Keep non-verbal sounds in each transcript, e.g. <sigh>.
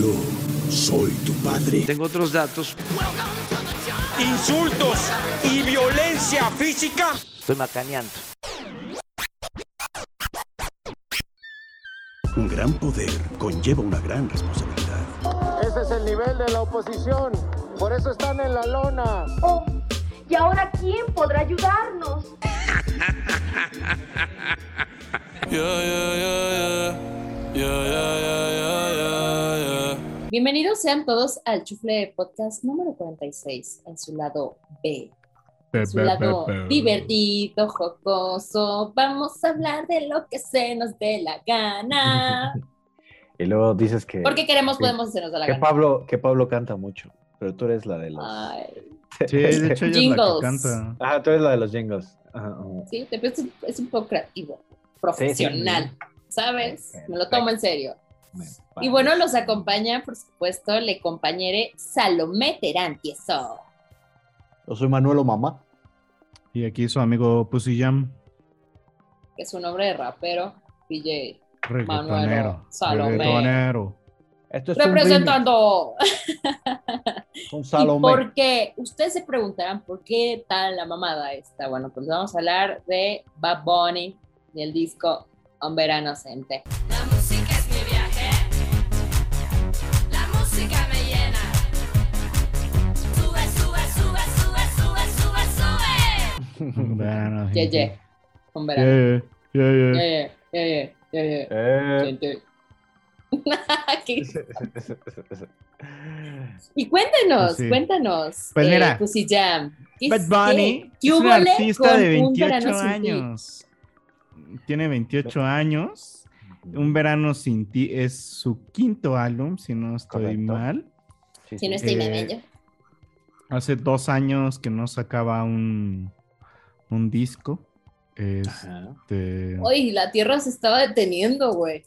Yo soy tu padre. Tengo otros datos. Insultos y violencia física. Estoy macaneando. Un gran poder conlleva una gran responsabilidad. Ese es el nivel de la oposición. Por eso están en la lona. Oh, ¿y ahora quién podrá ayudarnos? <laughs> Bienvenidos sean todos al Chufle Podcast número 46, en su lado B. En su lado divertido, jocoso. Vamos a hablar de lo que se nos dé la gana. <laughs> Y luego dices que. Porque queremos, que- podemos hacernos de la que gana. Pablo, que Pablo canta mucho, pero tú eres la de los. Ay, <laughs> Sí, de hecho ella es la que Jingles. canta. Ajá, tú eres la de los jingles. Ajá, ajá. sí, te- es, un- es un poco creativo, profesional, ¿sabes? Me lo tomo en serio. Y bueno, los acompaña, por supuesto, le compañere Salomé Terán Tieso. Yo soy Manuelo Mamá. Y aquí su amigo Pussy Jam, que es un nombre de rapero, DJ reggaetonero. Salomé. Reggaetonero. Esto es representando. <laughs> un, <laughs> ¿Y Salomé. por qué? Ustedes se preguntarán por qué tal la mamada esta. Bueno, pues vamos a hablar de Bad Bunny y el disco Un Verano Cente. Sube, <laughs> sube. Bueno, <laughs> Ye, sí, ye. Un sí. verano. Yeah, yeah, yeah. Ye, ye, ye, ye, ye, ye. Eh. Cente. <laughs> ¿Qué? Y cuéntenos, Sí. cuéntanos. Pues eh, mira, Pussy Jam. ¿qué- Bad Bunny qué- qué es un artista de Un Verano 28 Sin Ti? años. Tiene 28 años. Un verano sin ti es su quinto álbum, si no estoy Correcto. mal. Sí, Si no estoy Eh, medio. Hace dos años que no sacaba un, un disco. Este, Hoy la tierra se estaba deteniendo, güey.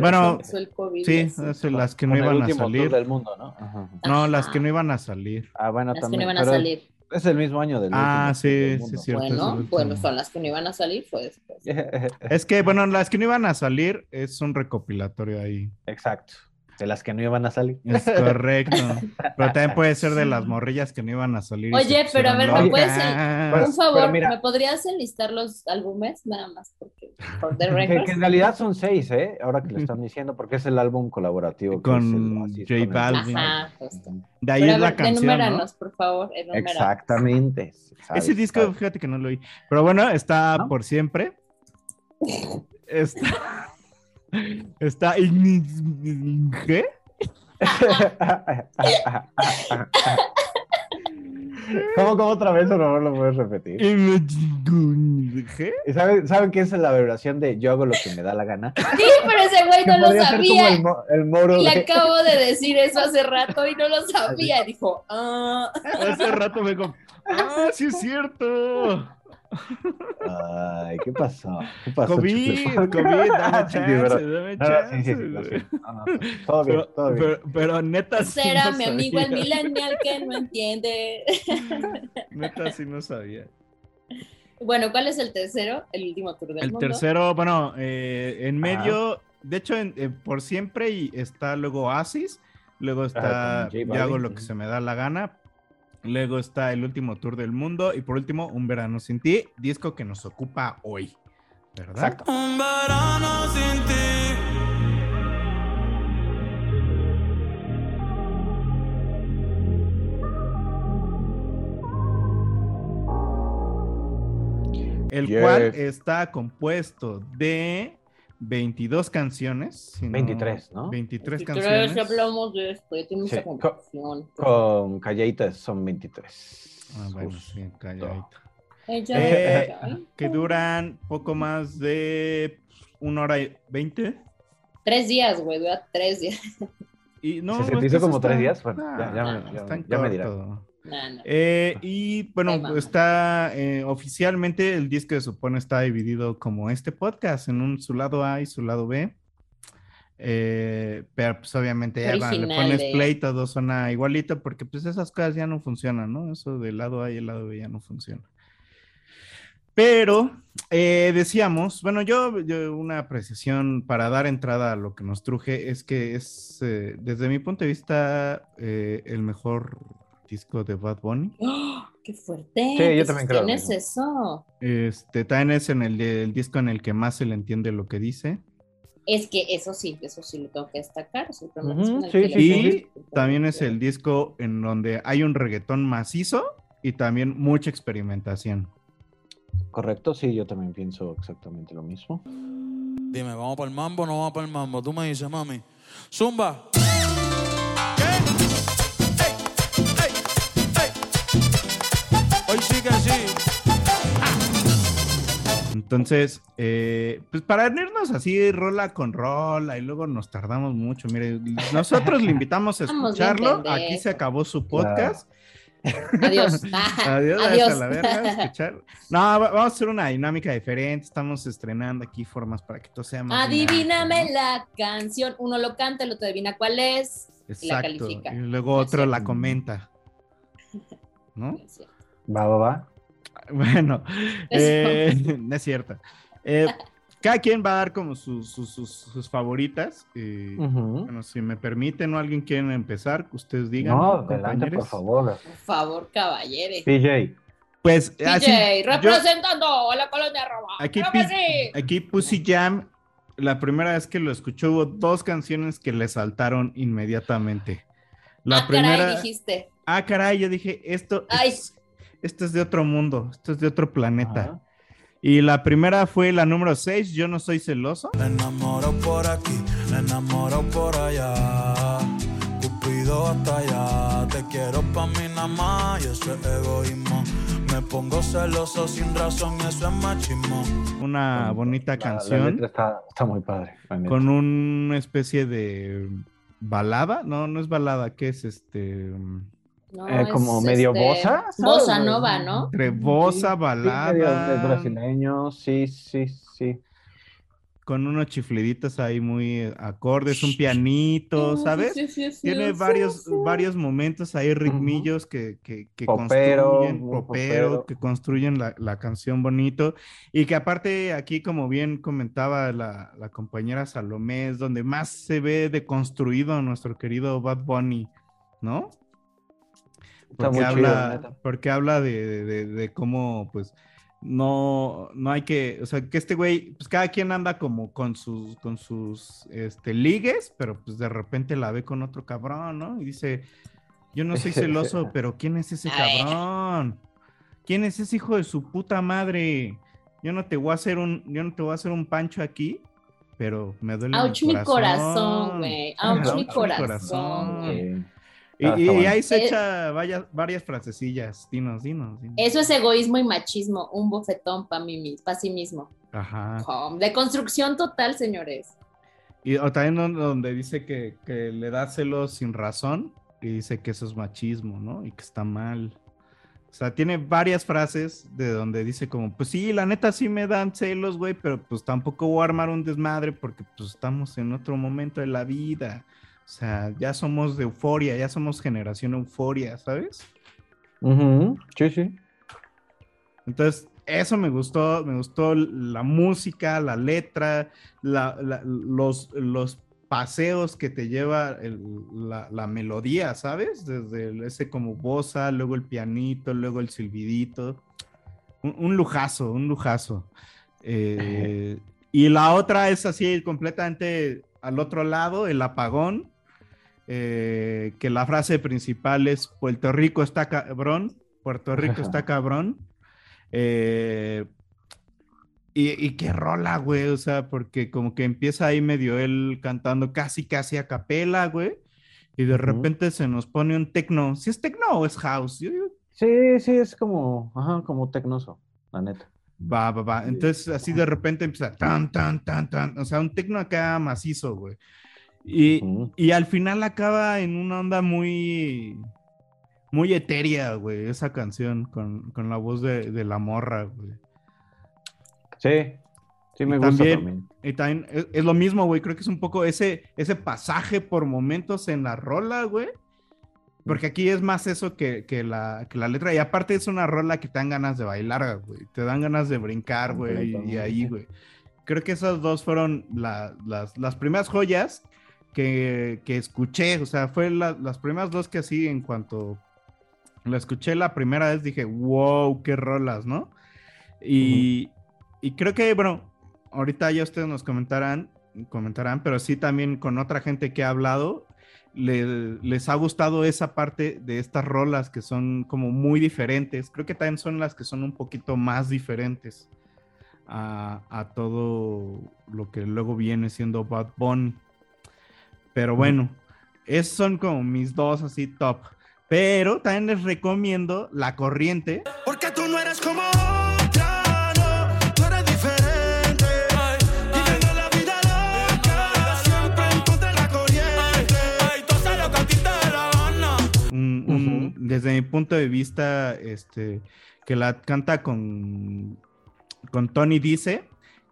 Bueno, el COVID, sí, así. las que no Con el iban a salir. del mundo, ¿no? Ajá. No, las que no iban a salir. Ah, bueno, Las que también. no iban a salir. Es el mismo año del Ah, sí, sí, es cierto. Bueno, bueno, son las que no iban a salir, pues. pues. <laughs> Es que, bueno, las que no iban a salir es un recopilatorio ahí. Exacto. De las que no iban a salir. Es <laughs> correcto. Pero también puede ser de las morrillas que no iban a salir. Oye, pero a ver, ¿me puedes Un favor, mira- ¿me podrías enlistar los álbumes? Nada más, porque por the <laughs> Que, en realidad son seis, ¿eh? Ahora que lo están diciendo, porque es el álbum colaborativo. que Con el J Balvin. Ajá, justo. De ahí Pero es la canción. ¿no? enuméranos, por favor, enuméranos. Exactamente. Ese disco, ¿sabes? fíjate que no lo oí. Pero bueno, está ¿No? por siempre. <laughs> Está. Está. ¿Qué? ¿Cómo, cómo otra vez, por favor, lo puedes repetir? ¿Qué? ¿Y ¿Saben, ¿Saben qué es la vibración de yo hago lo que me da la gana? Sí, pero ese güey no lo como sabía. el, mo- el moro Le de... acabo de decir eso hace rato y no lo sabía. Dijo, ah. Hace rato me dijo. ¡Ah, sí es cierto! Ay, ¿qué pasó? ¿Qué pasó? COVID? COVID, <laughs> dame chance, pero- dame no, no, sí, sí, sí, chance. Todo bien, Pero, todo bien. pero, pero neta sí Será no mi amigo el sabía. <laughs> millennial que no entiende. <laughs> Neta sí no sabía. Bueno, ¿cuál es el tercero? El último tour del El mundo. tercero, bueno, eh, en medio, de hecho, en- eh, por siempre y está luego Oasis, luego está Ajá, Yo hago lo que se me da la gana, luego está el último tour del mundo y por último, Un verano sin ti, disco que nos ocupa hoy, ¿verdad? Exacto. Un verano sin ti. El cual está compuesto de 22 canciones. si no- 23, ¿no? 23 Si canciones. quieres, hablamos de esto. Ya tiene Sí, mucha co- confusión. Con Calladitas son 23. Ah, bueno, Justo. sí, calladito. Ella, Eh, ella, que duran poco más de una hora y veinte. Tres días, güey, dura tres días. Y no, ¿Se- se hizo como está- tres días? Bueno, Ah, ya- ya me- ya- ya me dirás. No. Eh, y bueno, Ay, está eh, oficialmente el disco se supone está dividido como este podcast en un su lado A y su lado B. Eh, pero pues obviamente ya va, le pones eh. play, todo suena igualito porque pues esas cosas ya no funcionan, ¿no? Eso del lado A y el lado B ya no funciona. Pero eh, decíamos, bueno, yo, yo una apreciación para dar entrada a lo que nos truje es que es, eh, desde mi punto de vista, eh, el mejor disco de Bad Bunny. ¡Oh! ¡Qué fuerte! Sí, yo ¿Qué también creo lo ¿Quién es eso? Este, también es en el, el disco en el que más se le entiende lo que dice. Es que eso sí, eso sí lo tengo que destacar. es en el sí, sí, pongo- También es el disco en donde hay un reggaetón macizo y también mucha experimentación. Correcto, sí, yo también pienso exactamente lo mismo. Dime, ¿vamos para el mambo o no vamos para el mambo? Tú me dices, mami. Zumba. Sí que sí. Entonces, eh, pues para irnos así rola con rola y luego nos tardamos mucho. Mire, nosotros le invitamos a escucharlo. Aquí se acabó su podcast. Adiós. <laughs> Adiós, Adiós. hasta la verga, escuchar. No, va- vamos a hacer una dinámica diferente. Estamos estrenando aquí formas para que todo sea más. Adivíname dinámico, la canción. Uno lo canta, el otro adivina cuál es. y la califica. Y luego otro la comenta. ¿No? Cierto. Va, va, va. <laughs> Bueno, <laughs> eh, <laughs> no es cierto. Eh, cada quien va a dar como sus, sus, sus- sus favoritas. eh. Bueno, si me permiten o alguien quiere empezar, ustedes digan. No, adelante, por favor. Por favor, caballere. PJ. Pues DJ, así, yo- representando a la colonia Roma. Aquí, sí. aquí Pussy Jam, la primera vez que lo escuché hubo dos canciones que le saltaron inmediatamente. La ah, primera, caray, dijiste. ah, caray, yo dije, esto, Ay. es, esto es de otro mundo, esto es de otro planeta. Ajá. Y la primera fue la número 6, Yo no soy celoso. Enamorado por aquí, enamorado por allá. Cupido hasta allá. Te quiero pa' mí nada más y eso es egoísmo. Me pongo celoso sin razón eso es machismo. Una bonita La- La, canción letra está, está muy padre. la con una especie de balada. No, no es balada, ¿qué es este? No, Eh, como es, medio este, bossa, ¿sabes? Bossa nova, ¿no? Entre bossa, Sí, balada. medio de brasileño, sí, sí, sí. con unos chifliditos ahí muy acordes, un pianito, ¿sabes? Sí, sí, sí, Tiene sí, varios, sí. varios momentos ahí ritmillos que, que, que Popero, construyen, muy popero, popero. que construyen la, la canción bonito y que aparte aquí, como bien comentaba la, la compañera Salomé, es donde más se ve deconstruido nuestro querido Bad Bunny, ¿no? Está Porque chido, habla, porque habla de, de- de- de cómo, pues, no, no hay que, o sea, que este güey, pues cada quien anda como con sus, con sus, este, ligues, pero pues de repente la ve con otro cabrón, ¿no? Y dice, yo no soy <laughs> celoso, pero ¿quién es ese cabrón? ¿Quién es ese hijo de su puta madre? Yo no te voy a hacer un, yo no te voy a hacer un pancho aquí, pero me duele Auch mi corazón, güey. Auch Ouch mi corazón. güey. Y, Ah, y bueno. ahí se Eh, echa varias, varias frasecillas. Dinos, dinos. dinos. Eso es egoísmo y machismo, un bofetón para pa' sí mismo. Ajá. De construcción total, señores. Y o también don- donde dice que, que le da celos sin razón y dice que eso es machismo, ¿no? Y que está mal. O sea, tiene varias frases de donde dice como, pues sí, la neta sí me dan celos, güey, pero pues tampoco voy a armar un desmadre porque pues estamos en otro momento de la vida. O sea, ya somos de euforia, ya somos generación euforia, ¿sabes? Sí, sí. Entonces, eso me gustó, me gustó la música, la letra, la- la- los, los paseos que te lleva el- la, la melodía, ¿sabes? Desde ese como bossa, luego el pianito, luego el silbidito. Un, un lujazo, un lujazo. Eh, y la otra es así completamente al otro lado, el apagón, eh, que la frase principal es Puerto Rico está cabrón, Puerto Rico está cabrón. Eh, y, y qué rola, güey, o sea, porque como que empieza ahí medio él cantando casi, casi a capela, güey, y de repente se nos pone un tecno. ¿Si es tecno o es house? Yo digo, Sí, sí, es como, ajá, como tecnoso, la neta. va, va, va. Entonces así de repente empieza tan, tan, tan, tan, o sea, un tecno acá macizo, güey. Y, y al final acaba en una onda muy, muy etérea, güey, esa canción con, con la voz de, de la morra, güey. Sí, sí me Y gusta también- también. Y también es, es lo mismo, güey. Creo que es un poco ese, ese pasaje por momentos en la rola, güey. Porque aquí es más eso que, que la, que la letra. Y aparte es una rola que te dan ganas de bailar, güey. Te dan ganas de brincar, güey. Y ahí, güey. Creo que esas dos fueron la- las, las primeras joyas que, que escuché. O sea, fue la- las primeras dos que así en cuanto la escuché la primera vez dije, wow, qué rolas, ¿no? Y, y creo que, bueno, ahorita ya ustedes nos comentarán, comentarán, pero sí también con otra gente que ha hablado, le- les ha gustado esa parte de estas rolas que son como muy diferentes. Creo que también son las que son un poquito más diferentes a, a todo lo que luego viene siendo Bad Bunny. Pero bueno, esos son como mis dos así top. Pero también les recomiendo La Corriente. Porque tú no eres como otra, no, tú eres diferente. Viviendo la vida loca, siempre en contra de la corriente. Ay, tú haces lo que a ti te la gana. un- un- desde mi punto de vista, este, que la canta con, con Tony Dice,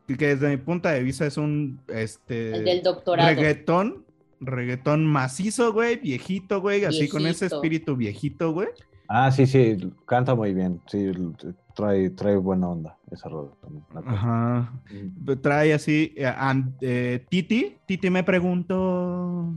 y que desde mi punto de vista es un este, El del doctorado. reggaetón, reggaetón macizo, güey, viejito, güey, así con ese espíritu viejito, güey. Ah, sí, sí, canta muy bien. Sí, trae, trae buena onda esa rola también. Ajá. Trae así, eh, and- eh, Titi, Titi me preguntó.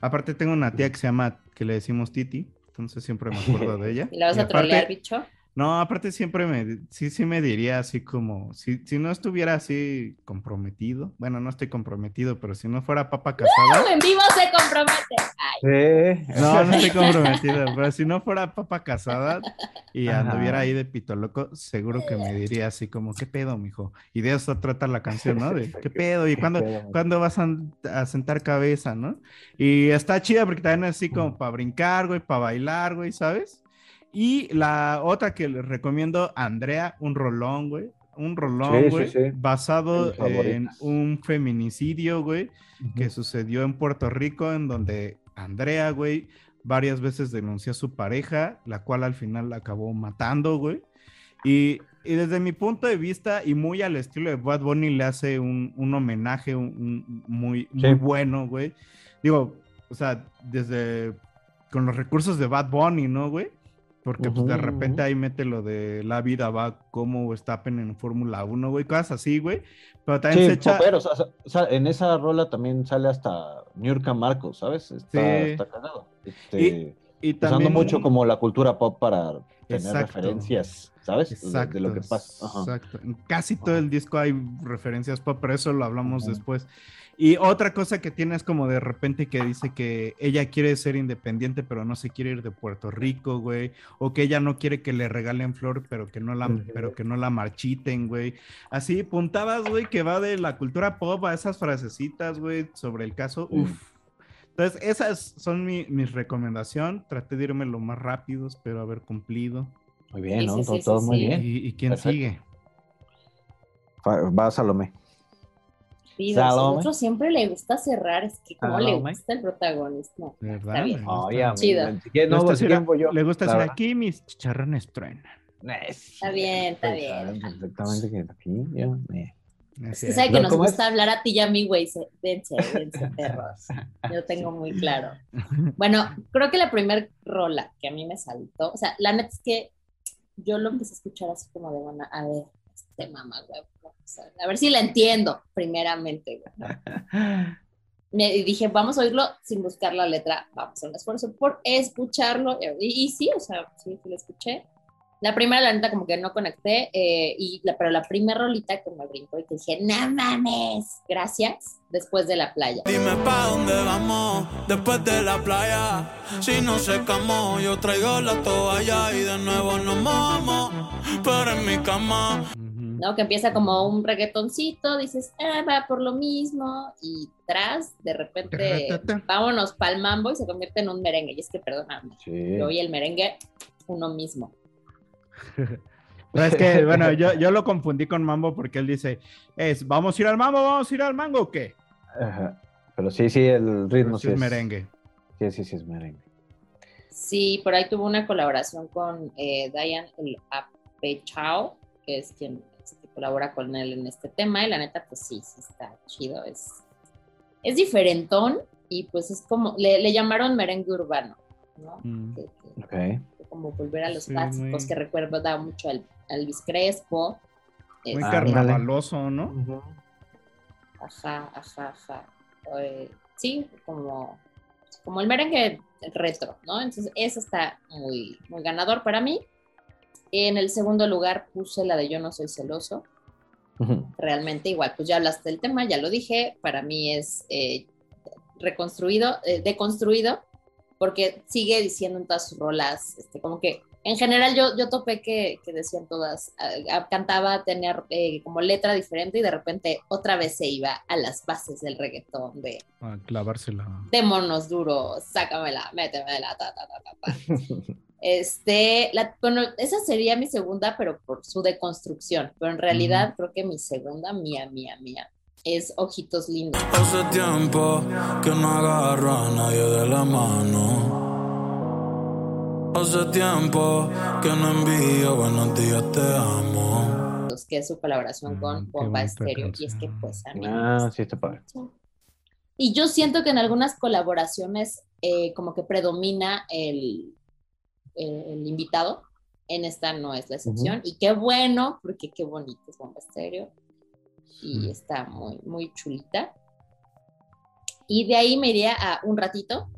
Aparte tengo una tía que se llama, que le decimos Titi, entonces siempre me <laughs> acuerdo de ella. ¿Y la vas Y a aparte- trolear, bicho? No, aparte siempre me, sí, sí me diría así como, si, si no estuviera así comprometido, bueno, no estoy comprometido, pero si no fuera papa <laughs> casada, En vivo se compromete. Ay, Sí. no, no estoy <laughs> comprometido, pero si no fuera papa casada y Ajá. anduviera ahí de pito loco, seguro que me diría así como, ¿qué pedo, mijo? Y de eso trata la canción, ¿no? De, ¿qué pedo? ¿Y <laughs> cuándo, cuándo vas a, a sentar cabeza, no? Y está chida porque también es así como para brincar, güey, para bailar, güey, ¿sabes? Y la otra que les recomiendo, Andrea, un rolón, güey. Un rolón, Sí, güey, sí. basado en un feminicidio, güey, que sucedió en Puerto Rico, en donde Andrea, güey, varias veces denunció a su pareja, la cual al final la acabó matando, güey. Y, y desde mi punto de vista, y muy al estilo de Bad Bunny, le hace un, un homenaje un- un muy, bueno, güey. Digo, o sea, desde con los recursos de Bad Bunny, ¿no, güey? Porque pues, de repente ujú. ahí mete lo de la vida va como Verstappen en Fórmula 1, güey, cosas así, güey. Pero también se Sí, echa... pero o sea, o sea, en esa rola también sale hasta Niurka Marcos, ¿sabes? Está, Sí. está cagado. Este, y usando también- mucho como la cultura pop para tener Exacto. referencias, ¿sabes? Exacto, de, lo que pasa. Ajá. Exacto. En casi todo el disco hay referencias pop, pero eso lo hablamos después. Y otra cosa que tiene es como de repente que dice que ella quiere ser independiente, pero no se quiere ir de Puerto Rico, güey. O que ella no quiere que le regalen flor, pero que no la, pero que no la marchiten, güey. Así, puntadas, güey, que va de la cultura pop a esas frasecitas, güey, sobre el caso. Sí. Uf. Entonces, esas son mi, mis recomendaciones. Traté de irme lo más rápido, espero haber cumplido. Muy bien, Sí, ¿no? sí, todo sí, todo sí, muy sí. bien. ¿Y, y quién Perfecto. sigue? Va Salomé. Pido, a Salome. nosotros siempre le gusta cerrar, es que como le gusta el protagonista. ¿Verdad? Está bien. Chido. no, gusta decir- yo. le gusta decir aquí mis chicharrones truenan. Está bien, está Pues, bien. saben perfectamente que aquí ya me- Es que sabe que nos ¿cómo gusta es? hablar a ti y a mí, güey. se- Dense, dense, <laughs> perros. Yo tengo muy claro. <laughs> Bueno, creo que la primera rola que a mí me saltó, o sea, la neta es que yo lo empecé a escuchar así como de, bueno, a ver, este mamá, güey, a ver, a ver si la entiendo, primeramente, güey. <laughs> Me y dije, vamos a oírlo sin buscar la letra, vamos a hacer un esfuerzo por escucharlo. Y, y sí, o sea, sí, sí lo escuché. La primera, la neta, como que no conecté, eh, y la, pero la primera rolita que me brincó y que dije, no mames, gracias, después de la playa. Dime pa' dónde vamos después de la playa. Si no secamos, yo traigo la toalla y de nuevo nos mojamos. Pero en mi cama. ¿no? Que empieza como un reggaetoncito, dices, ah, va por lo mismo, y tras, de repente, vámonos pa'l mambo y se convierte en un merengue. Y es que, perdóname, Sí. yo y el merengue, uno mismo. Pero es que, <laughs> bueno, yo, yo lo confundí con Mambo porque él dice, es, ¿vamos a ir al Mambo? ¿Vamos a ir al Mango o qué? Ajá. Pero sí, sí, el ritmo sí sí es merengue. Sí, sí, sí es merengue. Sí, por ahí tuvo una colaboración con eh, Diane el Apechao, que es quien este, colabora con él en este tema, y la neta, pues sí, sí está chido, es, es diferentón, y pues es como, le, le llamaron merengue urbano. ¿no? Mm. Que- que- Ok. Como volver a los Sí, clásicos muy- que recuerda mucho al, Elvis Crespo. Muy este, carnavaloso, ¿no? Ajá, ajá, ajá. Eh, sí, como, como el merengue retro, ¿no? Entonces, ese está muy, muy ganador para mí. En el segundo lugar puse la de Yo no soy celoso. Realmente igual, pues ya hablaste del tema, ya lo dije. Para mí es eh, reconstruido, eh, deconstruido, porque sigue diciendo en todas sus rolas, este, como que en general yo, yo topé que, que decían todas, ah, ah, cantaba, tenía eh, como letra diferente y de repente otra vez se iba a las bases del reggaetón, de, A clavársela. de monos duros, sácamela, métemela, ta, ta, ta, ta, ta. <laughs> Este, la, bueno, esa sería mi segunda, pero por su deconstrucción, pero en realidad creo que mi segunda, mía, mía, mía, es Ojitos Lindos. Hace tiempo que no agarro a nadie de la mano. Hace tiempo que no envío buenos días, te amo. que es su colaboración Mm, con Bomba Estéreo, y es que pues a mí Ah, sí, está padre. Y yo siento que en algunas colaboraciones eh, como que predomina el, el, el invitado. En esta no es la excepción. Y qué bueno, porque qué bonito es Bomba Estéreo. Y Sí. está muy, muy chulita. Y de ahí me iría a un ratito.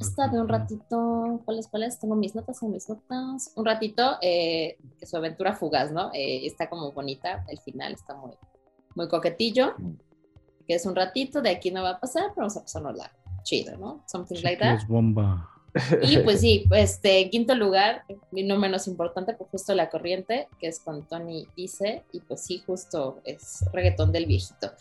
Esta de un ratito, ¿cuáles, cuáles? Tengo mis notas, son mis notas. Un ratito, eh, que su aventura fugaz, ¿no? Eh, está como bonita, el final está muy, muy coquetillo. Que es un ratito, de aquí no va a pasar, pero vamos a pasárnosla chido, ¿no? Something like that. Bomba. Y pues <laughs> sí, este, en quinto lugar, y no menos importante, pues justo La Corriente, que es con Tony Dice, y pues sí, justo es reggaetón del viejito.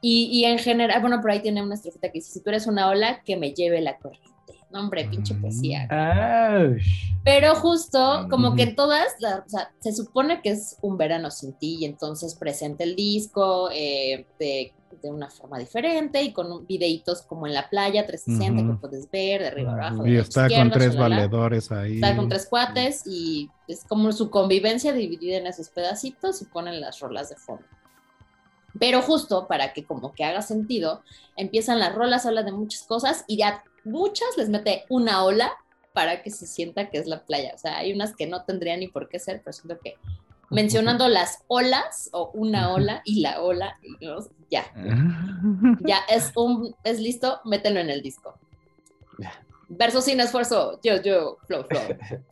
Y, y en general, bueno, por ahí tiene una estrofita que dice, si tú eres una ola, que me lleve la corriente. No, hombre, pinche Mm. poesía. Aush. Pero justo, como que todas, o sea, se supone que es un verano sin ti y entonces presenta el disco eh, de, de una forma diferente y con videitos como en la playa 360 Ujú. que puedes ver de arriba abajo. Y está con tres shalala. valedores ahí. Está con tres cuates y es como su convivencia dividida en esos pedacitos y ponen las rolas de fondo. Pero justo para que como que haga sentido, empiezan las rolas, habla de muchas cosas y ya muchas les mete una ola para que se sienta que es la playa. O sea, hay unas que no tendrían ni por qué ser, pero siento que mencionando las olas o una ola y la ola, y no, ya, ya es un, es listo, mételo en el disco. Verso sin esfuerzo, yo, yo, flow, flow. <laughs>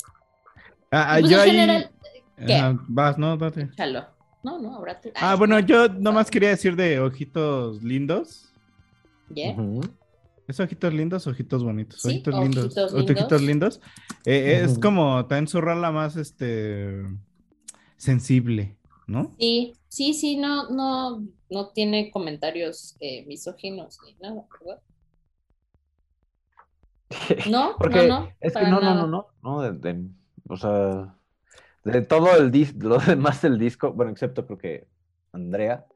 Ah, ah, pues yo en ahí- general, ¿qué? Vas, no, date. échalo. No, no, ahora tú. Ah, Ay, bueno, yo nomás quería decir de ojitos lindos. ¿ya? Ujú. ¿Es ojitos lindos ojitos bonitos? Sí, ojitos lindos. ojitos Ojitos lindos. Eh, Es como también su rola más este sensible, ¿no? Sí, sí, sí, no, no, no tiene comentarios eh, misóginos ni nada, ¿verdad? <laughs> No, Porque no, no. es que no, no, no, no, no, de- de- o sea, de todo el disco, lo <laughs> demás del disco, bueno, excepto creo que Andrea,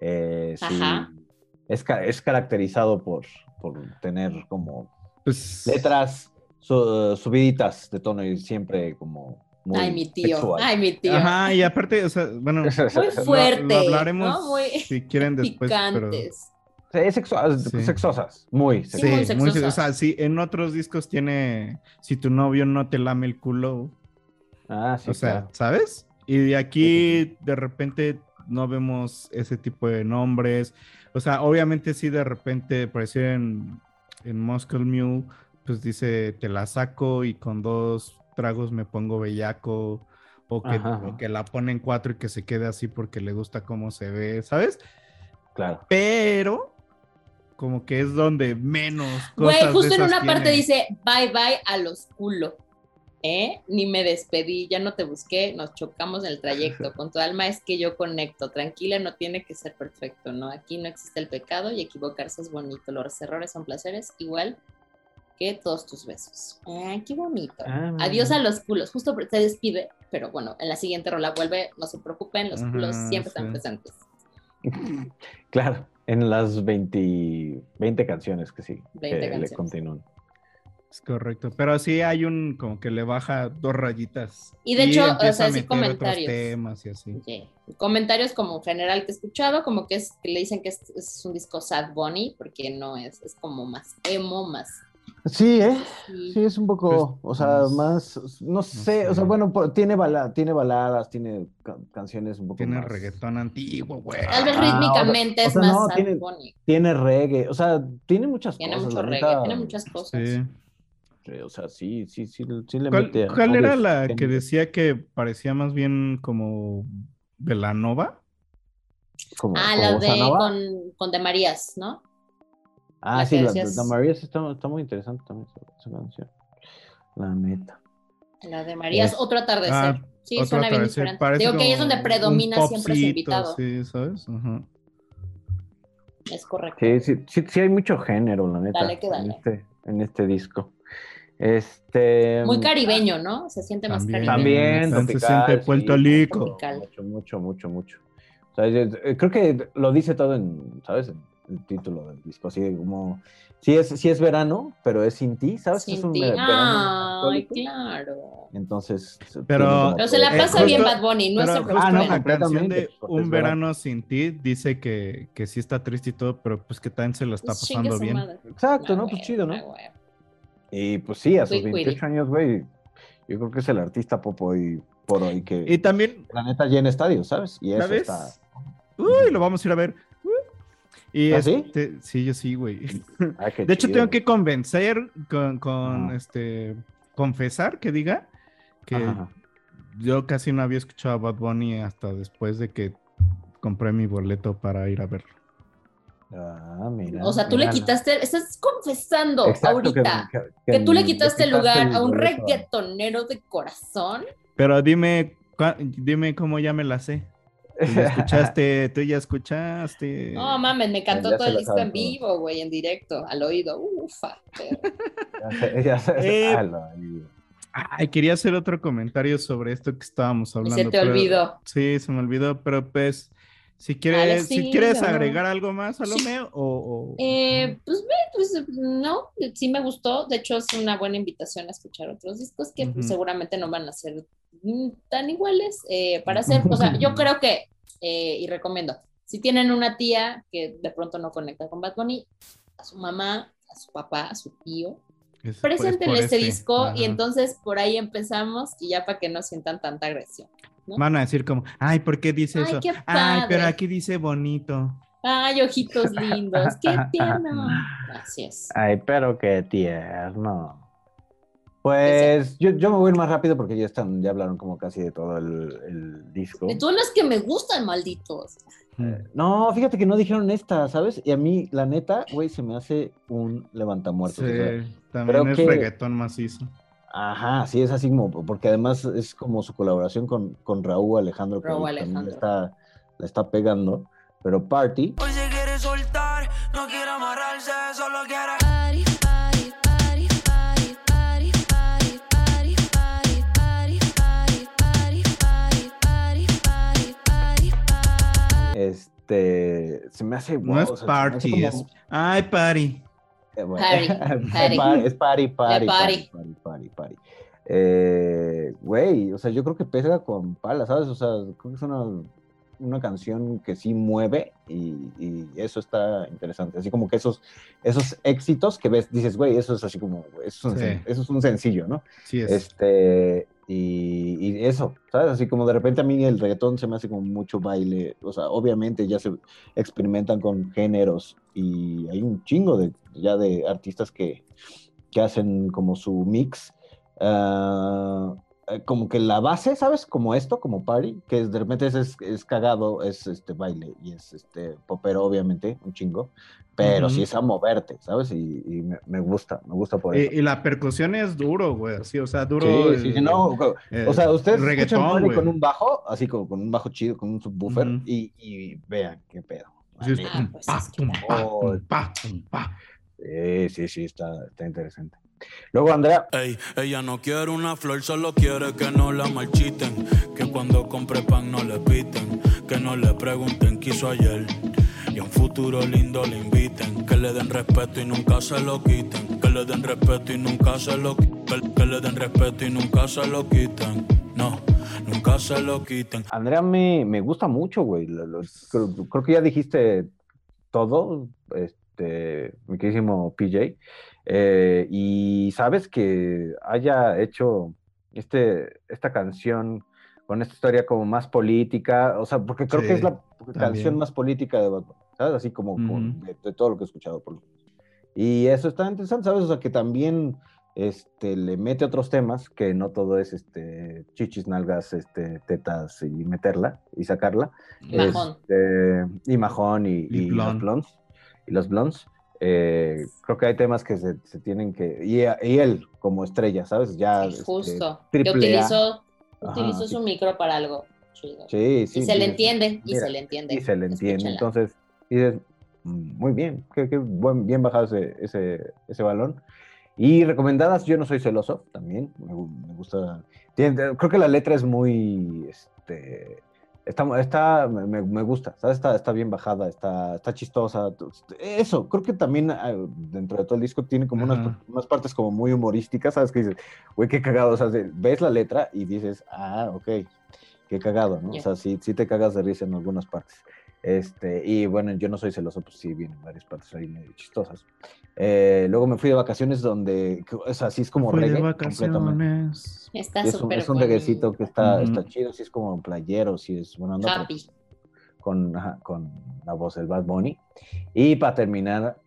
eh, sí, es, ca- es caracterizado por, por tener como Pues letras su- subiditas de tono y siempre como muy Ay, mi tío, sexual. ay, mi tío. Ajá, y aparte, o sea, bueno, <laughs> Muy fuerte, lo, hablaremos ¿no? Muy si quieren <laughs> después, pero picantes. Sí, es sexua- Sí. sexosas, muy Sí, sí, sexosas. muy muy- o sexosas. sea, sí, en otros discos tiene si tu novio no te lame el culo, Ah, sí, o sea, claro. ¿sabes? Y aquí de repente no vemos ese tipo de nombres. O sea, obviamente sí de repente pareció en, en Moscow Mule, pues dice te la saco y con dos tragos me pongo bellaco. O que, o la pone en cuatro y que se quede así porque le gusta cómo se ve, ¿sabes? claro. Pero como que es donde menos cosas Güey, justo de en una parte dice, bye bye a los culo. ¿Eh? Ni me despedí, ya no te busqué, nos chocamos en el trayecto. <laughs> Con tu alma es que yo conecto. Tranquila, no tiene que ser perfecto, ¿no? Aquí no existe el pecado y equivocarse es bonito. Los errores son placeres, igual que todos tus besos. Ay, qué bonito. Ah, Adiós a los culos. Justo se despide, pero bueno, en la siguiente rola vuelve, no se preocupen, los culos siempre sí. están presentes. <laughs> Claro, en las 20, 20 canciones que sí, 20 que le canciones. continúan. Es correcto, pero sí hay un como que le baja dos rayitas. Y de hecho, o sea, sí comentarios. temas y así. Sí. Comentarios como en general que he escuchado, como que, es, que le dicen que es, es un disco sad bunny, porque no es, es como más emo, más Sí, ¿eh? Sí. Sí, es un poco, o sea, pues, más, no sé, o sea, bueno, tiene, bala- tiene baladas, tiene ca- canciones un poco Tiene más- reggaetón antiguo, güey. Tal vez Ah, o sea- rítmicamente o es sea, más no, tiene-. Tiene reggae, o sea, tiene muchas Tiene cosas. mucho la reggae, neta, tiene muchas cosas. Sí. sí, O sea, sí, sí, sí, sí le ¿Cuál, mete. cuál era la que decía que parecía más bien como Velanova? Ah, como la de con, con De Marías, ¿no? Ah, la sí, la The Marías está, está muy interesante también esa, esa canción. La neta. La de Marías, Es- otro atardecer. Ah, sí, otro suena bien diferente. parece Digo que ahí es donde predomina siempre su popcito, invitado. Sí, ¿sabes? Ajá. Es correcto. Sí, sí, sí, sí hay mucho género, la neta. Dale que dale. En este, en este disco. Este. Muy caribeño, ¿no? Se siente más También. caribeño. También, También se tropical, siente Puerto Rico. Tropical. Mucho, mucho, mucho, mucho. O sea, yo- creo que lo dice todo en, ¿sabes? En el título del disco, así de como, sí es, sí es verano, pero es sin ti, ¿sabes? que es Sin un ti. verano Ay, claro. Entonces, Pero- Pero se la todo- pasa Eh, bien justo- Bad Bunny, no Pero se justo Ah, no, la canción de Un es verano. verano sin ti dice que, que sí está triste y todo, pero pues que también se lo está Pues pasando bien. Exacto, ¿no? Pues chido, ¿no? Y pues sí, a sus Muy 28 query. años, güey, yo creo que es el artista pop hoy por hoy que Y también, la neta llena estadios, ¿sabes? Y eso ¿sabes? está... Uy, lo vamos a ir a ver. Y ¿Ah, sí? este, sí, yo sí, güey. <laughs> De hecho, chido, tengo que convencer con, este, confesar que diga que Ajá. yo casi no había escuchado a Bad Bunny hasta después de que compré mi boleto para ir a verlo. Ah, mira. O sea, tú le quitaste, estás confesando Exacto, ahorita que, que, tú le quitaste el lugar a un reggaetonero de corazón. Pero dime, dime cómo ya me la sé. Tú ya <laughs> escuchaste, tú ya escuchaste. No mames, me cantó ya todo el la disco en vivo, güey, en directo, al oído. Ufa. pero- <laughs> Ya. Eh. Ay, quería hacer otro comentario sobre esto que estábamos Y hablando. se te pero- olvidó. Sí, se me olvidó, pero pues, si quieres, si quieres agregar algo más, Salomé, o... o- Eh, pues pues no, sí me gustó. De hecho, es una buena invitación a escuchar otros discos que pues, seguramente no van a ser mm, tan iguales eh, para hacer. O sea, yo <laughs> creo que, eh, y recomiendo, si tienen una tía que de pronto no conecta con Bad Bunny, a su mamá, a su papá, a su tío, es preséntenle este este, disco y entonces por ahí empezamos y ya para que no sientan tanta agresión. ¿No? Van a decir como, ay, ¿por qué dice Ay, eso? qué Ay, pero aquí dice bonito. Ay, ojitos lindos, qué tierno. Es. Ay, pero qué tierno. Pues yo, yo me voy a ir más rápido porque ya están, ya hablaron como casi de todo el, el disco. De todas las que me gustan, malditos. No, fíjate que no dijeron esta, ¿sabes? Y a mí, la neta, güey, se me hace un levantamuertos. Sí, o sea, también creo es que- reggaetón macizo. Ajá, sí, es así como, porque además es como su colaboración con, con Raúl Alejandro, que Raúl ahorita también Alejandro. está, le está pegando, pero Party, Hoy se quiere soltar, no quiere amarrarse, solo quiere. Party, party, party, party, party, party, party, party, party, party, party, party, party, party, party. este, se me hace... No wow, es o sea, como- es... Ay, party. Eh, bueno, Party, <laughs> es party. party, es party, party, party. Eh, Güey, o sea, yo creo que pega con pala, ¿sabes? O sea, creo que es una, una canción que sí mueve y, y eso está interesante. Así como que esos, esos éxitos que ves, dices, güey, eso es así como, eso es un, Sí. eso es un sencillo, ¿no? Sí es. Este, y, eso, ¿sabes? Así como de repente a mí el reggaetón se me hace como mucho baile, o sea, obviamente ya se experimentan con géneros y hay un chingo de, ya de artistas que, que hacen como su mix, ah, eh, como que la base, ¿sabes? Como esto, como party, que de repente es, es, es cagado, es este baile y es este popero, obviamente, un chingo, pero Ujú. sí es a moverte, ¿sabes? Y, y me, me gusta, me gusta por Y, eso. y la percusión es duro, güey, así, o sea, duro. Sí, el- sí, sí, no, o- el o sea, ustedes escuchan reggaetón, con un bajo, así como con un bajo chido, con un subwoofer, y, y vean qué pedo. Sí. Sí, sí, sí, está, está interesante. Luego, Andrea, Ey, ella no quiere una flor, solo quiere que no la marchiten. Que cuando compre pan no le piten. Que no le pregunten qué hizo ayer. Y a un futuro lindo le inviten. Que le den respeto y nunca se lo quiten. Que le den respeto y nunca se lo quiten. Que le den respeto y nunca se lo quiten. No, nunca se lo quiten. Andrea me, me gusta mucho, güey. Creo, creo que ya dijiste todo, este, mi queridísimo PJ. Eh, y sabes que haya hecho este, esta canción con esta historia como más política, o sea, porque creo Sí, que es la canción también. más política de Bad Bunny, ¿sabes? Así como con- de, de todo lo que he escuchado. Por... Y eso está interesante, ¿sabes? O sea, que también este, le mete otros temas, que no todo es este, chichis, nalgas, este, tetas y meterla y sacarla. Y majón. Este, y majón y, Y y los blond. blondes. Y los blondes. Eh, creo que hay temas que se, se tienen que... Y, y él como estrella, ¿sabes? Ya... Sí, este, justo. Que utilizó, Ajá, utilizó sí. su micro para algo chido. Sí, sí. y se le entiende, y se le entiende. Y se le entiende. Entonces, dices, "Mm, muy bien, qué, qué buen, bien bajado ese, ese, ese balón. Y recomendadas, yo no soy celoso también, me, me gusta. tiene- creo que la letra es muy, este, está, está me, me- gusta, ¿sabes? Está, está bien bajada, está, está chistosa. Eso, creo que también ah, dentro de todo el disco tiene como unas, unas partes como muy humorísticas, ¿sabes? Que dices, güey, qué cagado, o sea, ves la letra y dices, ah, ok, qué cagado, ¿no? O sea, sí, sí te cagas de risa en algunas partes. Este, y bueno, yo no soy celoso, pues sí, vienen varias partes ahí medio chistosas. Eh, luego me fui de vacaciones donde, o sea, sí es como Fui de reggae completamente. vacaciones. Está es un, es un reguecito que está, está chido, sí es como playero, sí es buena onda, Happy. con, ajá, con la voz del Bad Bunny. Y para terminar,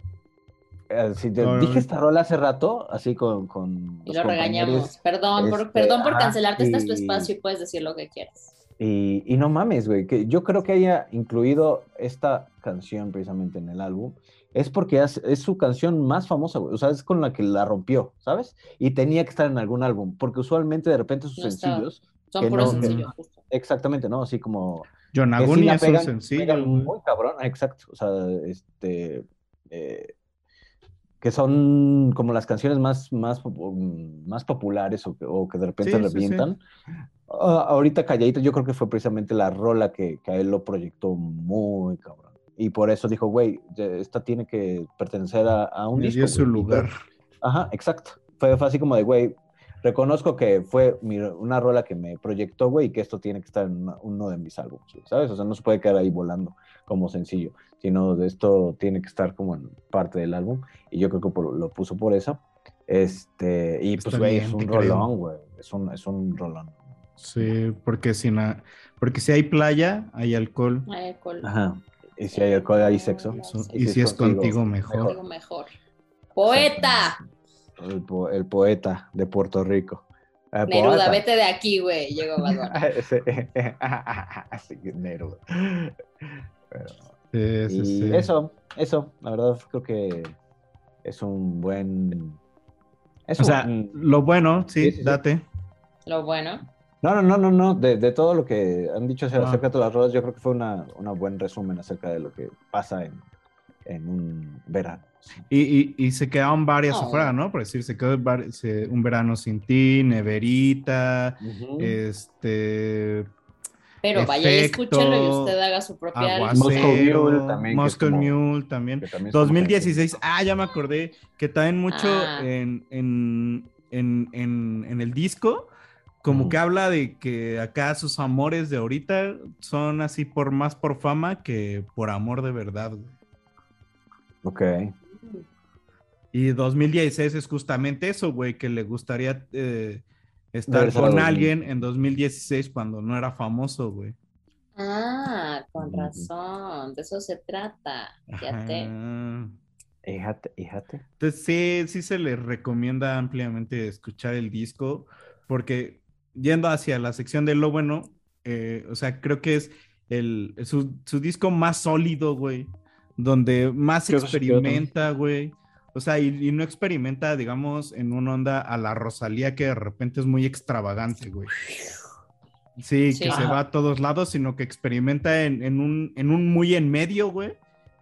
eh, si te dije esta rola hace rato, así con, con Y lo regañamos. Perdón, por, este, perdón por ajá, cancelarte. Este es tu espacio y puedes decir lo que quieras. Y, y no mames, güey, que yo creo que haya incluido esta canción precisamente en el álbum, es porque es, es su canción más famosa, güey, o sea, es con la que la rompió, ¿sabes? Y tenía que estar en algún álbum, porque usualmente de repente sus No sencillos, Son que puros no- sencillos, justo. exactamente, ¿no? Así como... que Yonaguni sí es un sencillo. muy cabrón, exacto, o sea, este... eh, que son como las canciones más, más, pop- más populares o que, o que de repente Sí, sí, sí. revientan. Ah, ahorita Calladito yo creo que fue precisamente la rola que, que a él lo proyectó muy cabrón. Y por eso dijo, güey, esta tiene que pertenecer a, a un Le disco. dio su güey". Y lugar. Ajá, exacto. Fue, fue así como de, güey, reconozco que fue mi- una rola que me proyectó, güey, y que esto tiene que estar en una- uno de mis álbumes, ¿sabes? O sea, no se puede quedar ahí volando como sencillo, sino de esto tiene que estar como en parte del álbum. Y yo creo que por- lo puso por eso. Este, y Está pues, güey, bien, es un rolón, güey. Es un, es un rolón. Sí, porque si, na- porque si hay playa, hay alcohol. Ay, alcohol. Ajá. Y si hay alcohol, hay sexo. Eso- y si es contigo, mejor. Digo mejor. Poeta. El, po- el poeta de Puerto Rico. Eh, Neruda, poeta. vete de aquí, güey. Llegó Bad sí, Neruda. Pero- Sí, sí, y sí. eso, eso, la verdad creo que es un buen... Es O sea, un- lo bueno, sí, Sí, sí, sí. date. Lo bueno. No, no, no, no, no. De, de todo lo que han dicho acerca Ah. acerca de las rodas, yo creo que fue una, una buen resumen acerca de lo que pasa en, en un verano. Y, y, y se quedaron varias Oh. afuera, ¿no? Por decir, se quedó un verano sin ti, Neverita, Ujú. este. Pero vaya y Efecto, escúchelo y usted haga su propia Moscow Mule también, que es Moscow como- Mule también. que también es como 2016, ah, ya me acordé, que también mucho Ah. en, en, en, en, en el disco, como que habla de que acá sus amores de ahorita son así por más por fama que por amor de verdad. Ok. Y 2016 es justamente eso, güey, que le gustaría eh, estar con 2000. alguien en 2016 cuando no era famoso, güey. Ah, con razón. De eso se trata. Fíjate. Fíjate, fíjate. Entonces sí, sí se les recomienda ampliamente escuchar el disco, porque yendo hacia la sección de lo bueno, eh, o sea, creo que es el, su, su disco más sólido, güey, donde más experimenta, güey. O sea, y, y no experimenta, digamos, en una onda a la Rosalía que de repente es muy extravagante, güey. Sí, Sí. que se va a todos lados, sino que experimenta en, en un, en un muy en medio, güey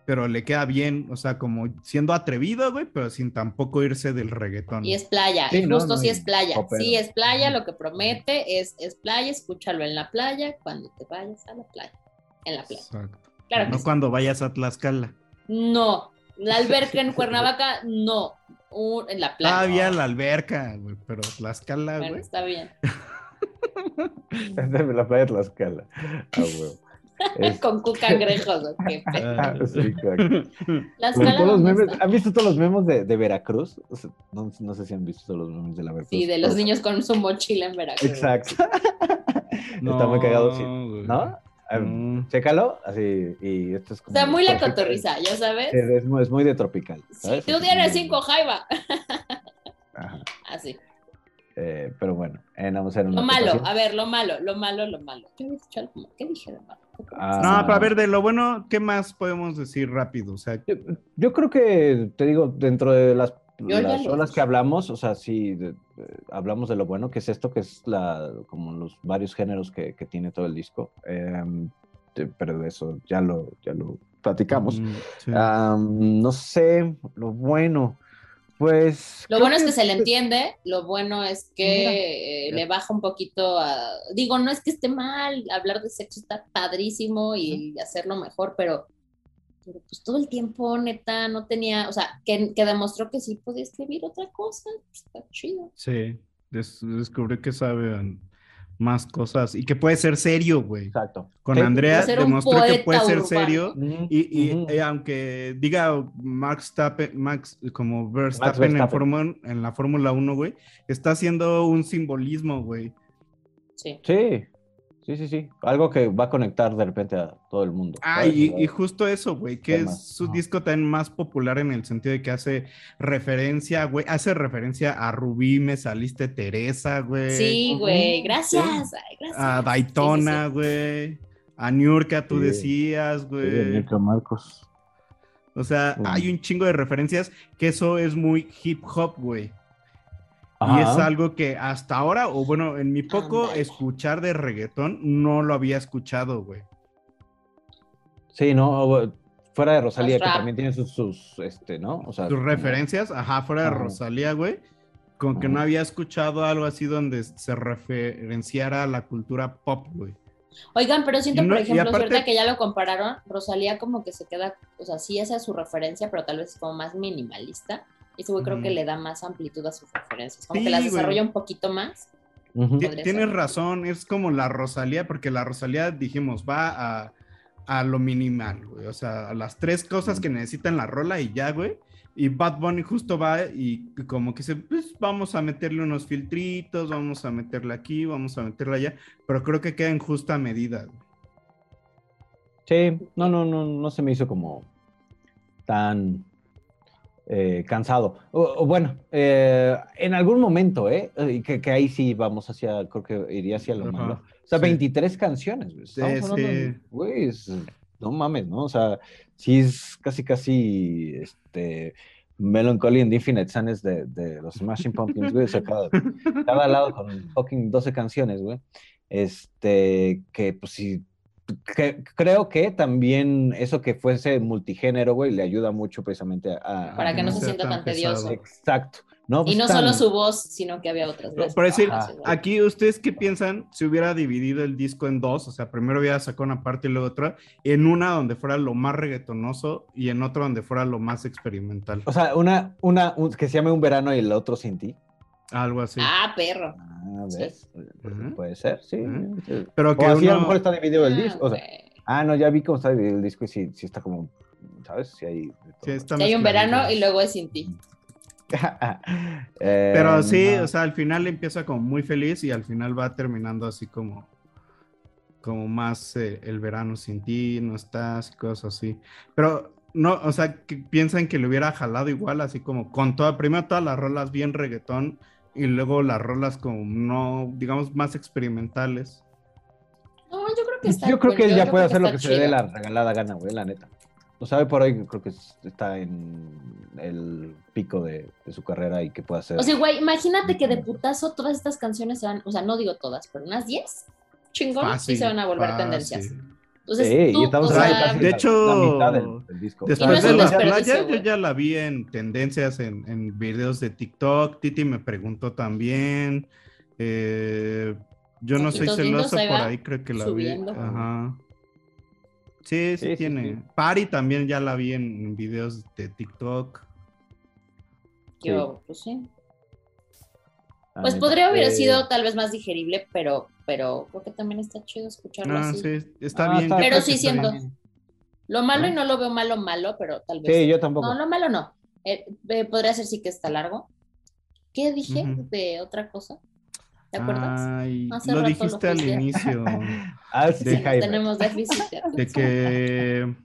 pero le queda bien, o sea, como siendo atrevido, güey, pero sin tampoco irse del reggaetón. Y es playa, Sí, y no, justo no, sí es playa. popero. Sí es playa, lo que promete es, es playa, escúchalo en la playa cuando te vayas a la playa. En la playa. Exacto. Claro no sí. cuando vayas a Tlaxcala. No, la alberca en Cuernavaca, no. Un- en la playa. Todavía la alberca, güey, pero Tlaxcala, Bueno, güey. está bien. <laughs> La playa de Tlaxcala. Ah. <laughs> Es- Con cucangrejos, ¿o qué pedo? <laughs> Ah, Sí, los calabamas, memes- ¿no? ¿Han visto todos los memes de, de Veracruz? O sea, no, no sé si han visto todos los memes de la Veracruz. Sí, de los niños con su mochila en Veracruz. Exacto. Está muy cagado, sí. ¿No? A ver, Mm. Chécalo, así, y esto es O como... sea, muy la cotorriza, ¿ya sabes? Es muy, es muy de tropical. Sí, ¿sabes? tú como- cinco, Jaiba. Ajá. Así. Eh, pero bueno, eh, vamos a hacer una Lo malo, a ver, lo malo, lo malo, lo malo. Yo había dicho algo, ¿Qué dije de malo? Ah, No, pero a ver, de lo bueno, ¿qué más podemos decir rápido? O sea, Yo, yo creo que, te digo, dentro de las, Yo las dije. que hablamos, o sea, sí, de- de- hablamos de lo bueno que es esto, que es la, como los varios géneros que, que tiene todo el disco. Em, te- pero de eso ya lo, ya lo platicamos. mm, sí. Am, no sé, lo bueno, pues... Lo bueno es que se le entiende, lo bueno es que eh, Mira. le baja un poquito a... Digo, no es que esté mal, hablar de sexo está padrísimo y hacerlo mejor, pero, pero pues todo el tiempo, neta, no tenía, o sea, que, que demostró que sí podía escribir otra cosa, pues, está chido. Sí, des- descubrí que sabe más cosas y que puede ser serio, güey. Exacto. Con. Andrea demostró que puede ser urbano. serio y, y, eh, aunque diga Max Verstappen, Max como Verstappen, en, Verstappen. Fórmula- en la Fórmula 1, güey, está haciendo un simbolismo, güey. Sí. Sí, sí, sí, sí. Algo que va a conectar de repente a todo el mundo. Ah, y, justo eso, güey, que es su disco también más popular en el sentido de que hace referencia, güey, hace referencia a Rubí, me saliste Teresa, güey. Sí, güey, gracias. gracias. A Sí, Daytona, sí, güey. A Niurka, tú Sí. decías, sí, güey. Mirka Marcos. O sea, hay un chingo de referencias que eso es muy hip hop, güey. Y es algo que hasta ahora, o bueno, en mi poco escuchar de reggaetón, no lo había escuchado, güey. Sí, no, fuera de Rosalía, Los que también tiene sus, sus, este, ¿no? O sea, Tus como- referencias, ajá, fuera de Ajá. Rosalía, güey. Con que Ajá. no había escuchado algo así donde se referenciara a la cultura pop, güey. Oigan, pero siento, no- por ejemplo, aparte- ahorita que ya lo compararon, Rosalía como que se queda, o sea, sí esa es su referencia, pero tal vez es como más minimalista. Y ese güey creo que le da más amplitud a sus referencias, como Sí, que las güey. desarrolla un poquito más. Tienes ser. razón, es como la Rosalía, porque la Rosalía, dijimos, va a, a lo minimal, güey. O sea, a las tres cosas que necesitan la rola y ya, güey. Y Bad Bunny justo va y como que se, pues vamos a meterle unos filtritos, vamos a meterle aquí, vamos a meterle allá, pero creo que queda en justa medida. güey. Sí, no, no, no, no se me hizo como tan eh, cansado. O, o bueno, eh, en algún momento, ¿eh? Que, que ahí sí vamos hacia, creo que iría hacia lo Ajá, malo. O sea, sí. 23 canciones, güey. Sí, sí. güey, es- no mames, ¿no? O sea, sí es casi, casi, este, Melancholy and Infinite Sadness de, de los Smashing Pumpkins, güey. O sea, cada, cada lado con fucking 12 canciones, güey. Este, que pues sí, que- creo que también eso que fuese multigénero, güey, le ayuda mucho precisamente a... a- Para que no se sienta tan tan tedioso. Exacto. No, Y pues, no tan- solo su voz, sino que había otras voces. Por decir, aquí ustedes qué piensan si hubiera dividido el disco en dos, o sea, primero hubiera sacado una parte y luego otra, en una donde fuera lo más reggaetonoso y en otra donde fuera lo más experimental, O sea, una, una un- que se llame Un Verano y el otro Sin Ti. Algo así. Ah, perro. Ah, Sí. ¿ves? Ujú. Puede ser, sí. Pero que O así a lo mejor está dividido el Ah, disco. O sea, güey. ah, no, ya vi cómo está dividido el disco y sí, sí está como, ¿sabes? Sí hay... sí, está Si hay un verano y luego es sin ti. <laughs> Eh, Pero sí, no. o sea, al final empieza como muy feliz y al final va terminando así como, como más eh, el verano sin ti, no estás cosas así. Pero no, o sea, que piensan que le hubiera jalado igual, así como con toda, primero todas las rolas bien reggaetón y luego las rolas como no, digamos, más experimentales. No, yo creo que está Yo creo que él ya puede hacer lo que se le dé chido. la regalada gana, güey, la neta. O sea, hoy por hoy creo que es- está en el pico de, de su carrera y que puede hacer. O sea, güey, imagínate que de putazo todas estas canciones se van, o sea, no digo todas, pero unas 10 chingón sí Fácil, se van a volver fácil. tendencias. Entonces, sí, tú, y estamos o hablando sea, casi de la- hecho, la mitad del, del disco. No Después es de la playa, yo ya la vi en tendencias, en, en videos de TikTok. Titi me preguntó también. Eh, yo no soy celoso por ahí, creo que la subiendo. vi. Ajá. Sí, sí, tiene. sí. Pari también ya la vi en, en videos de TikTok. yo, pues sí. Pues podría haber Eh, sido tal vez más digerible, pero pero creo que también está chido escucharlo Ah, así. sí, está Ah, bien. está- Pero sí siento- bien. Lo malo y ¿No? no lo veo malo, malo, pero tal vez. Sí, yo tampoco. No, lo malo no. Eh, eh, podría ser sí que está largo. ¿Qué dije de otra cosa? ¿Te acuerdas? Ay, Hace lo rato lo dijiste al inicio. <laughs> Ah, sí, de Sí, tenemos déficit. de que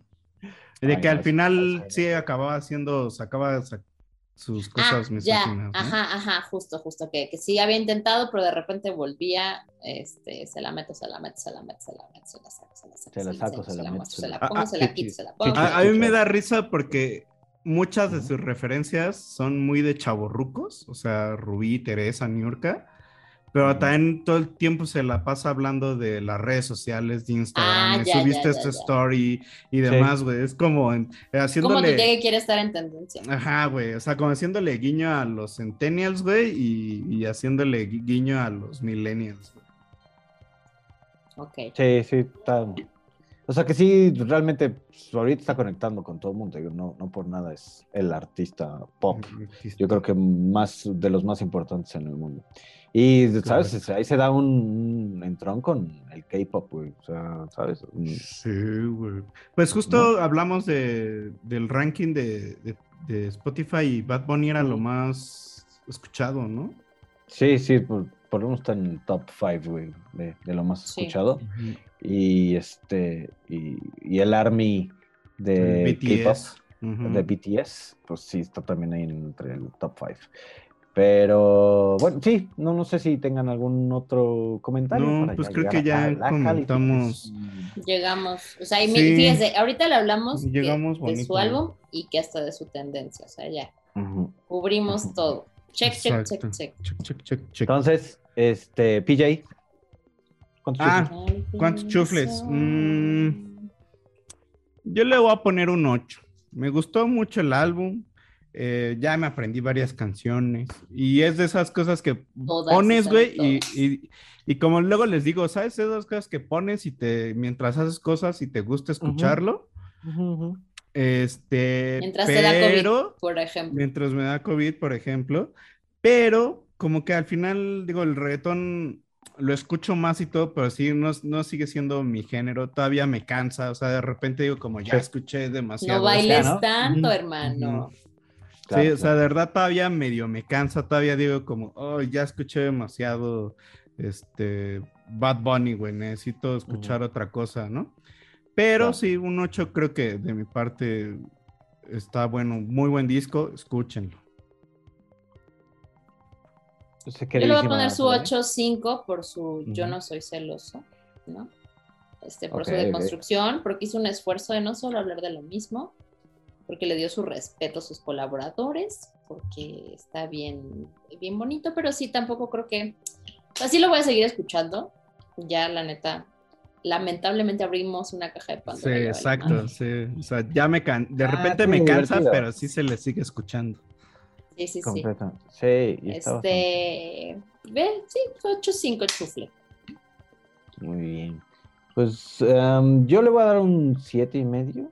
de Ay, que al final sí acababa haciendo, sacaba sa- sus Ah, cosas ya, misóginas. ¿no? ajá, ajá, justo, justo, que, que sí había intentado, pero de repente volvía, este, se la meto, se la meto, se la meto, se la meto, se la saco, se la saco, Se la saco, se la meto, se se la- la pongo, Ah, se la quito, se la pongo. A, mí me da risa porque muchas de sus referencias son muy de chavorrucos, o sea, Rubí, Teresa, Niurka, pero también todo el tiempo se la pasa hablando de las redes sociales, de Instagram, Ah, ya, subiste ya, esta ya. story y demás, güey. Es como Como tu haciéndole. llegue quiere estar en tendencia. Ajá, güey. O sea, como haciéndole guiño a los centennials, güey, y, y haciéndole gui- guiño a los millennials. güey. Ok. Sí, sí, está. O sea que sí, realmente pues, ahorita está conectando con todo el mundo. digo, No, no por nada es el artista pop. Yo creo que más de los más importantes en el mundo. Y, ¿sabes? Ahí se da un, un entrón con el K-pop, güey. O sea, ¿sabes? Un- Sí, güey. Pues justo hablamos de, del ranking de, de- de Spotify y Bad Bunny era lo más escuchado, ¿no? Sí, sí, por, por lo menos está en el top 5, güey, de, de lo más Sí. escuchado. Y este, y, y el Army de BTS. De BTS, pues sí, está también ahí entre el top 5. Pero bueno, sí, no, no sé si tengan algún otro comentario. No, para pues ya creo que ya comentamos. Llegamos, o sea, y Sí. fíjese, ahorita le hablamos que- Llegamos de, su álbum y que hasta de su tendencia, o sea, ya Ujú. cubrimos Ujú. todo. Check, check, check. Check, check, check, check. Entonces, este, PJ. ¿Cuántos Ah, chufles? ¿Cuántos chufles? Mm, Yo le voy a poner un 8. Me gustó mucho el álbum. eh, ya me aprendí varias canciones. Y es de esas cosas que Todas, pones, güey. Y, y, y como luego les digo, ¿sabes? Esas cosas que pones y te, mientras haces cosas y te gusta escucharlo. Ujú, ujú. Este. Mientras te da COVID, pero, por ejemplo. Mientras me da COVID, por ejemplo. Pero como que al final, digo, el reggaetón lo escucho más y todo, pero sí, no, no sigue siendo mi género. Todavía me cansa. O sea, de repente digo, como ya escuché demasiado. No bailes ¿no? tanto, hermano. Claro, sí, o sea, de verdad todavía medio me cansa. Todavía digo, como, oh, ya escuché demasiado este Bad Bunny, güey. Necesito escuchar otra cosa, ¿no? Pero Claro. sí, un 8 creo que de mi parte está bueno. Muy buen disco. Escúchenlo. Entonces, Yo le voy a poner su Selene. 8-5 por su Yo no soy celoso, ¿no? Este, por su deconstrucción, porque hizo un esfuerzo de no solo hablar de lo mismo, porque le dio su respeto a sus colaboradores, porque está bien, bien bonito, pero sí tampoco creo que. Así lo voy a seguir escuchando. Ya, la neta, lamentablemente abrimos una caja de Sí, Pandora. vale exacto, sí. O sea, ya me can... de Ah, repente sí, me cansa, divertido. pero sí se le sigue escuchando. Sí, sí, sí. Completamente. Sí, y está bastante- Este. Ve, sí, 8-5 chufle. Muy bien. Pues em, yo le voy a dar un siete y medio.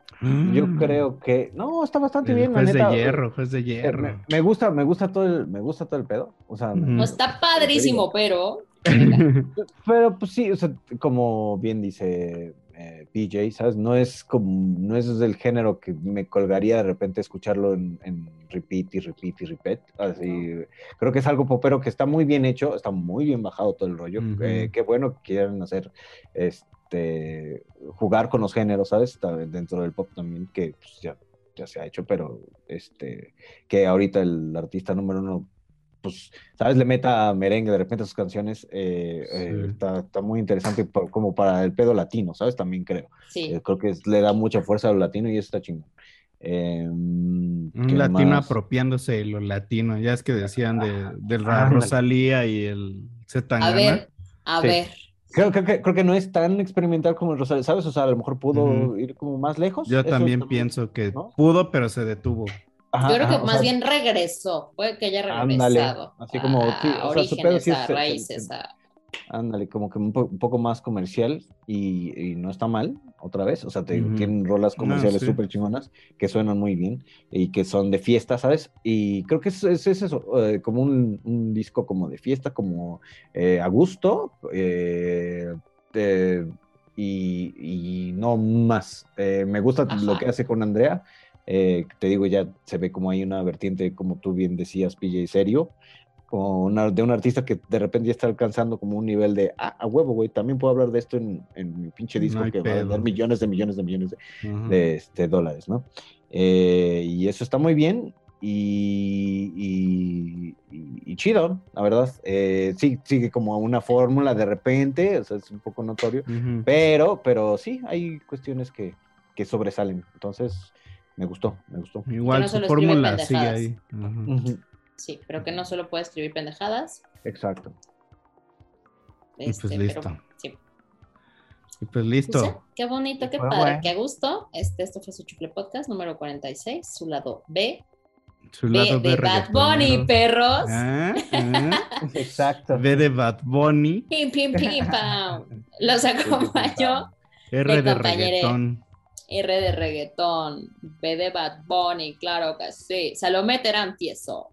Yo creo que. No, está bastante Mm. El bien, la juez neta. de hierro, juez de Eh, hierro. Me, me gusta, me gusta todo el, me gusta todo el pedo. O sea, me- Ujú. No está padrísimo, pero. <laughs> pero pues sí, o sea, como bien dice eh, PJ, ¿sabes? No es como, no es del género que me colgaría de repente escucharlo en, en repeat y repeat y repeat. Así, creo que es algo popero que está muy bien hecho, está muy bien bajado todo el rollo. Eh, qué bueno que quieran hacer este jugar con los géneros, ¿sabes? Está dentro del pop también, que pues, ya, ya se ha hecho, pero este que ahorita el artista número uno pues, ¿sabes? Le meta merengue de repente a sus canciones. eh, eh, está, está muy interesante por- como para el pedo latino, ¿sabes? También creo. Sí. Eh, creo que es- le da mucha fuerza a lo latino y eso está chingón. Eh, Un ¿qué latino más? apropiándose de lo latino. Ya es que decían de, de la ándale. Rosalía y el Z A ver, a Sí. ver. Creo, creo que, creo que no es tan experimental como el Rosario, ¿sabes? O sea, a lo mejor pudo ir como más lejos. Yo también pienso que ¿no? pudo, pero se detuvo. Ajá, Yo creo que ajá, más sea, bien regresó. Puede que haya Ándale, regresado. así como, a sí, o sea, orígenes, sí a raíces, a. Ándale, como que un, po- un poco más comercial y, y no está mal, otra vez. O sea, te, tienen rolas No, comerciales sí. súper chingonas que suenan muy bien y que son de fiesta, ¿sabes? Y creo que es, es- es eso, eh, como un, un disco como de fiesta, como eh, a gusto eh, y, y no más. Eh, me gusta lo que hace con Andrea. Eh, te digo, ya se ve como hay una vertiente, como tú bien decías, PJ serio, como una- de un artista que de repente ya está alcanzando como un nivel de, ah, a huevo, güey, también puedo hablar de esto en, en mi pinche No disco hay que va a pedo. dar millones de millones de millones de, Ajá. de, este, dólares, ¿no? Eh, y eso está muy bien y, y- y- y chido, la verdad. Eh, sí, sigue como una fórmula de repente, o sea, es un poco notorio, Ujú. pero, pero sí, hay cuestiones que, que sobresalen. Entonces, me gustó, me gustó. Igual no su fórmula sigue ahí. Sí, pero que no solo puede escribir pendejadas. Exacto. Y pues este, listo. pero sí. Y pues Pues listo. sí, qué bonito, qué Pues padre, bueno. qué gusto. Este, esto fue su Chufle Podcast número 46, su lado B. Su B lado de Bad Bunny, perros. Ah, ah. <laughs> Exacto. B de Bad Bunny. Pim, pim, pim, pam. Los <laughs> acompañó R de reggaetón. R de reggaetón, B de Bad Bunny, claro que sí. Salomé Terán Tieso.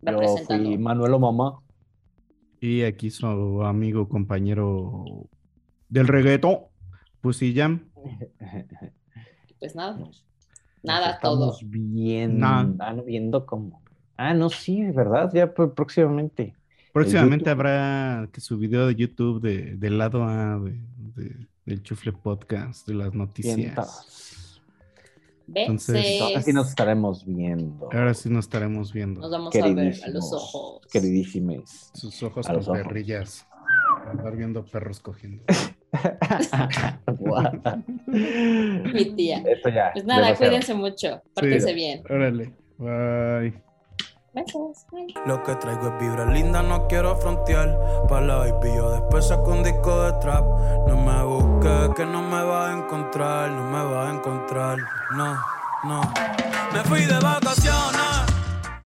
Yo Representando. fui Manuelo Mamá. Y aquí su amigo, compañero del reggaetón, Pussy Jam. <laughs> Pues nada, Nos- nada, nos todo. estamos viendo, No. ah, no, viendo cómo. Ah, no, sí, ¿verdad? Ya pr- próximamente. Próximamente habrá que su video de YouTube de, del lado A de, de- del Chufle Podcast, de las noticias. Entonces, Ahora sí nos estaremos viendo. Ahora sí nos estaremos viendo. Nos vamos a ver a los Queridísimos, ojos. Queridísimes. Sus ojos A con ojos. perrillas. Andar viendo perros cogiendo. Guau. <laughs> Mi tía. Esto ya. Pues nada, cuídense mucho. Pórtense bien. Órale. Bye. Lo que traigo es vibra linda, no quiero frontear. Pa' la baby, yo después saco un disco de trap. No me busques, que no me vas a encontrar, no me vas a encontrar. No, no. Me fui de vacaciones,